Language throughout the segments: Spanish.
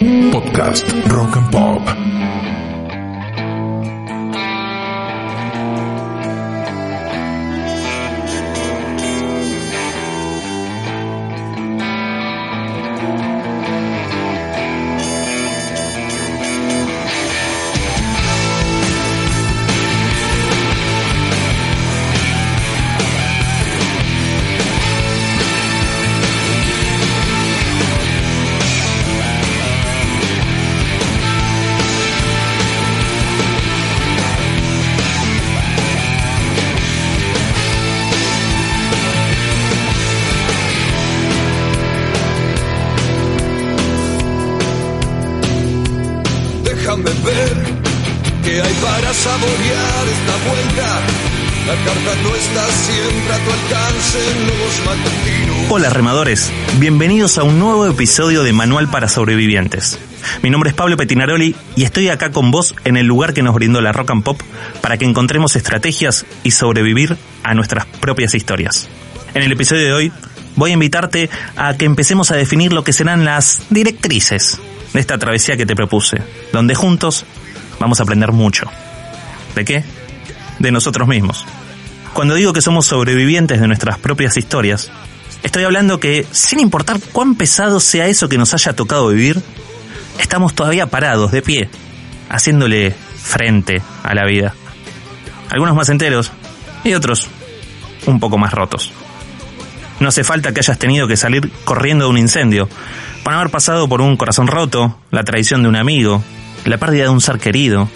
Podcast Rock and Pop. Hola remadores, bienvenidos a un nuevo episodio de Manual para Sobrevivientes. Mi nombre es Pablo Petinaroli y estoy acá con vos en el lugar que nos brindó la Rock and Pop para que encontremos estrategias y sobrevivir a nuestras propias historias. En el episodio de hoy voy a invitarte a que empecemos a definir lo que serán las directrices de esta travesía que te propuse, donde juntos vamos a aprender mucho. ¿De qué? De nosotros mismos. Cuando digo que somos sobrevivientes de nuestras propias historias, estoy hablando que, sin importar cuán pesado sea eso que nos haya tocado vivir, estamos todavía parados, de pie, haciéndole frente a la vida. Algunos más enteros y otros un poco más rotos. No hace falta que hayas tenido que salir corriendo de un incendio, para haber pasado por un corazón roto, la traición de un amigo, la pérdida de un ser querido,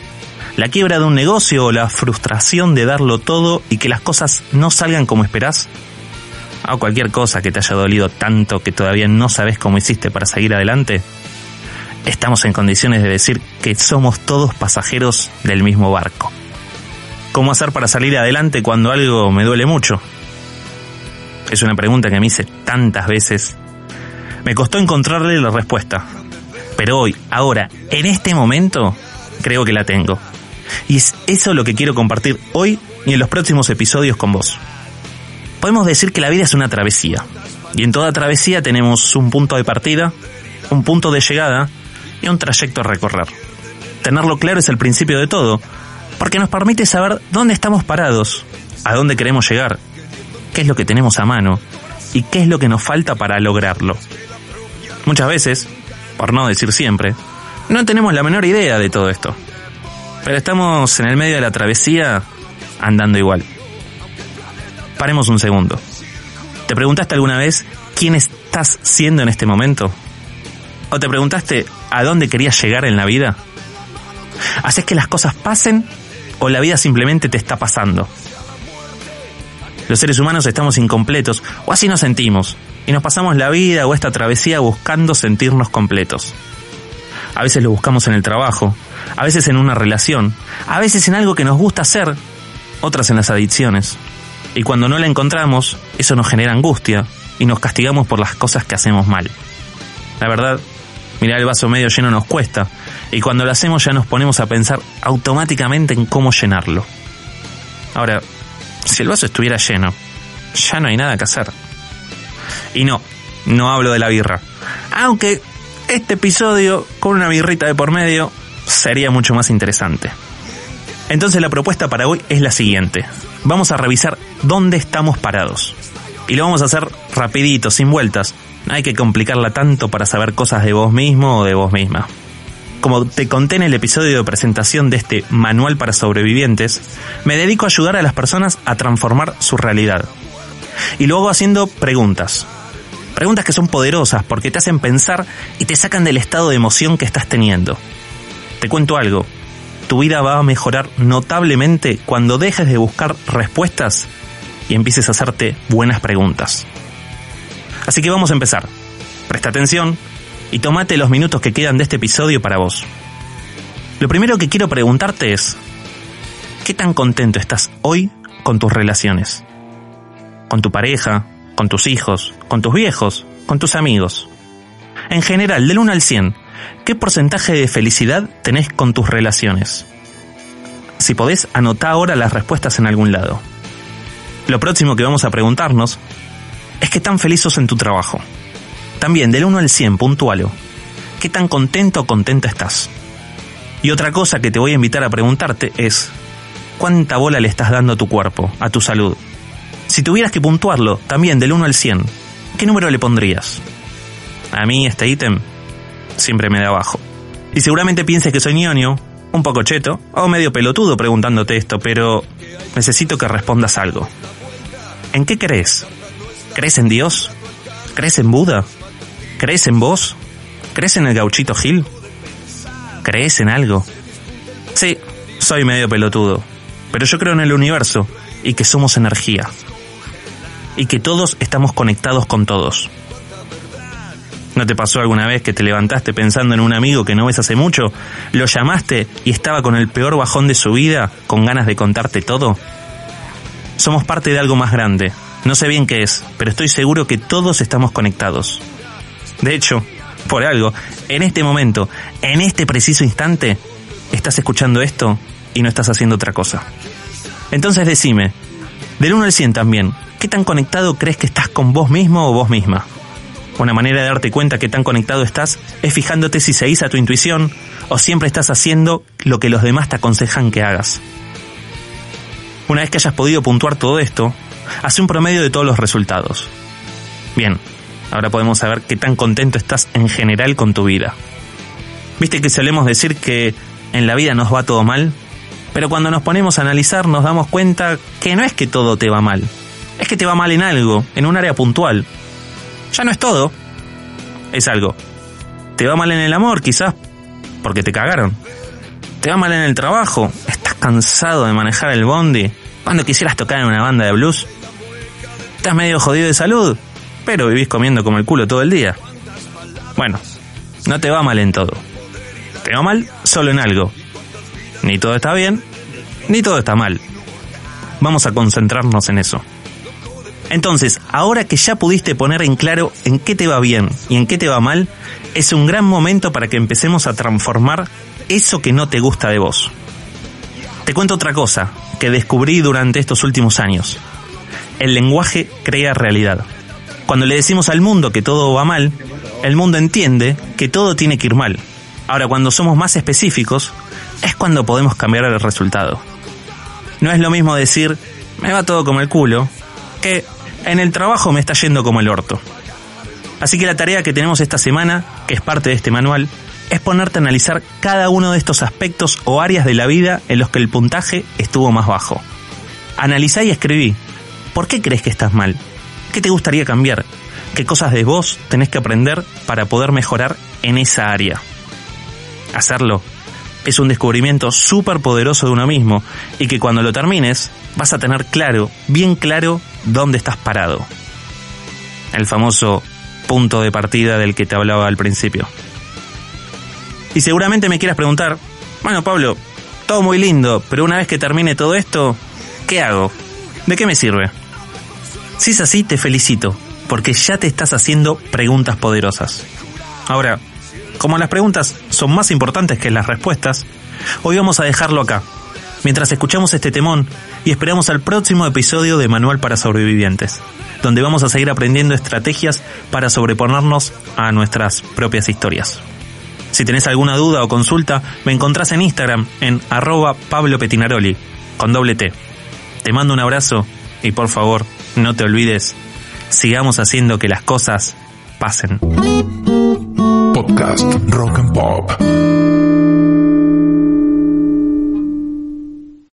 la quiebra de un negocio o la frustración de darlo todo y que las cosas no salgan como esperás, o cualquier cosa que te haya dolido tanto que todavía no sabes cómo hiciste para seguir adelante, estamos en condiciones de decir que somos todos pasajeros del mismo barco. ¿Cómo hacer para salir adelante cuando algo me duele mucho? Es una pregunta que me hice tantas veces. Me costó encontrarle la respuesta. Pero hoy, ahora, en este momento, creo que la tengo. Y es eso lo que quiero compartir hoy y en los próximos episodios con vos. Podemos decir que la vida es una travesía. Y en toda travesía tenemos un punto de partida, un punto de llegada y un trayecto a recorrer. Tenerlo claro es el principio de todo, porque nos permite saber dónde estamos parados, a dónde queremos llegar, qué es lo que tenemos a mano y qué es lo que nos falta para lograrlo. Muchas veces, por no decir siempre, no tenemos la menor idea de todo esto. Pero estamos en el medio de la travesía andando igual. Paremos un segundo. ¿Te preguntaste alguna vez quién estás siendo en este momento? ¿O te preguntaste a dónde querías llegar en la vida? ¿Haces que las cosas pasen o la vida simplemente te está pasando? Los seres humanos estamos incompletos, o así nos sentimos, y nos pasamos la vida o esta travesía buscando sentirnos completos. A veces lo buscamos en el trabajo, a veces en una relación, a veces en algo que nos gusta hacer, otras en las adicciones. Y cuando no la encontramos, eso nos genera angustia y nos castigamos por las cosas que hacemos mal. La verdad, mirar el vaso medio lleno nos cuesta, y cuando lo hacemos ya nos ponemos a pensar automáticamente en cómo llenarlo. Ahora, si el vaso estuviera lleno, ya no hay nada que hacer. Y no, no hablo de la birra. Aunque este episodio, con una birrita de por medio, sería mucho más interesante. Entonces la propuesta para hoy es la siguiente. Vamos a revisar dónde estamos parados. Y lo vamos a hacer rapidito, sin vueltas. No hay que complicarla tanto para saber cosas de vos mismo o de vos misma. Como te conté en el episodio de presentación de este Manual para Sobrevivientes, me dedico a ayudar a las personas a transformar su realidad. Y luego haciendo preguntas. Preguntas que son poderosas porque te hacen pensar y te sacan del estado de emoción que estás teniendo. Te cuento algo. Tu vida va a mejorar notablemente cuando dejes de buscar respuestas y empieces a hacerte buenas preguntas. Así que vamos a empezar. Presta atención y tómate los minutos que quedan de este episodio para vos. Lo primero que quiero preguntarte es, ¿qué tan contento estás hoy con tus relaciones? Con tu pareja, con tus hijos, con tus viejos, con tus amigos. En general, del 1 al 100, ¿qué porcentaje de felicidad tenés con tus relaciones? Si podés, anotá ahora las respuestas en algún lado. Lo próximo que vamos a preguntarnos es qué tan feliz sos en tu trabajo. También, del 1 al 100, puntualo. qué tan contento o contenta estás. Y otra cosa que te voy a invitar a preguntarte es, ¿cuánta bola le estás dando a tu cuerpo, a tu salud? Si tuvieras que puntuarlo también del 1 al 100, ¿qué número le pondrías? A mí este ítem siempre me da abajo. Y seguramente pienses que soy ñoño, un poco cheto o medio pelotudo preguntándote esto, pero necesito que respondas algo. ¿En qué crees? ¿Crees en Dios? ¿Crees en Buda? ¿Crees en vos? ¿Crees en el gauchito Gil? ¿Crees en algo? Sí, soy medio pelotudo, pero yo creo en el universo y que somos energía. Y que todos estamos conectados con todos. ¿No te pasó alguna vez que te levantaste pensando en un amigo que no ves hace mucho? ¿Lo llamaste y estaba con el peor bajón de su vida, con ganas de contarte todo? Somos parte de algo más grande. No sé bien qué es, pero estoy seguro que todos estamos conectados. De hecho, por algo, en este momento, en este preciso instante, estás escuchando esto y no estás haciendo otra cosa. Entonces decime, del 1 al 100 también, ¿qué tan conectado crees que estás con vos mismo o vos misma? Una manera de darte cuenta que tan conectado estás es fijándote si seguís a tu intuición o siempre estás haciendo lo que los demás te aconsejan que hagas. Una vez que hayas podido puntuar todo esto, hace un promedio de todos los resultados. Bien, ahora podemos saber qué tan contento estás en general con tu vida. Viste que solemos decir que en la vida nos va todo mal, pero cuando nos ponemos a analizar nos damos cuenta que no es que todo te va mal, es que te va mal en algo, en un área puntual, ya no es todo. Es algo. Te va mal en el amor, quizás, porque te cagaron. Te va mal en el trabajo. Estás cansado de manejar el bondi. Cuando quisieras tocar en una banda de blues. Estás medio jodido de salud, pero vivís comiendo como el culo todo el día. Bueno, no te va mal en todo. Te va mal solo en algo. Ni todo está bien, ni todo está mal. Vamos a concentrarnos en eso. Entonces, ahora que ya pudiste poner en claro en qué te va bien y en qué te va mal, es un gran momento para que empecemos a transformar eso que no te gusta de vos. Te cuento otra cosa que descubrí durante estos últimos años. El lenguaje crea realidad. Cuando le decimos al mundo que todo va mal, el mundo entiende que todo tiene que ir mal. Ahora, cuando somos más específicos, es cuando podemos cambiar el resultado. No es lo mismo decir, me va todo como el culo, que en el trabajo me está yendo como el orto. Así que la tarea que tenemos esta semana, que es parte de este manual, es ponerte a analizar cada uno de estos aspectos o áreas de la vida en los que el puntaje estuvo más bajo. Analizá y escribí. ¿Por qué crees que estás mal? ¿Qué te gustaría cambiar? ¿Qué cosas de vos tenés que aprender para poder mejorar en esa área? Hacerlo es un descubrimiento súper poderoso de uno mismo y que cuando lo termines vas a tener claro, bien claro, dónde estás parado. El famoso punto de partida del que te hablaba al principio. Y seguramente me quieras preguntar, bueno Pablo, todo muy lindo, pero una vez que termine todo esto, ¿qué hago? ¿De qué me sirve? Si es así, te felicito, porque ya te estás haciendo preguntas poderosas. Ahora, como las preguntas son más importantes que las respuestas, hoy vamos a dejarlo acá, mientras escuchamos este temón y esperamos al próximo episodio de Manual para Sobrevivientes, donde vamos a seguir aprendiendo estrategias para sobreponernos a nuestras propias historias. Si tenés alguna duda o consulta, me encontrás en Instagram en arroba Pablo Petinaroli, con doble T. Te mando un abrazo y por favor, no te olvides, sigamos haciendo que las cosas pasen. Podcast Rock and Pop.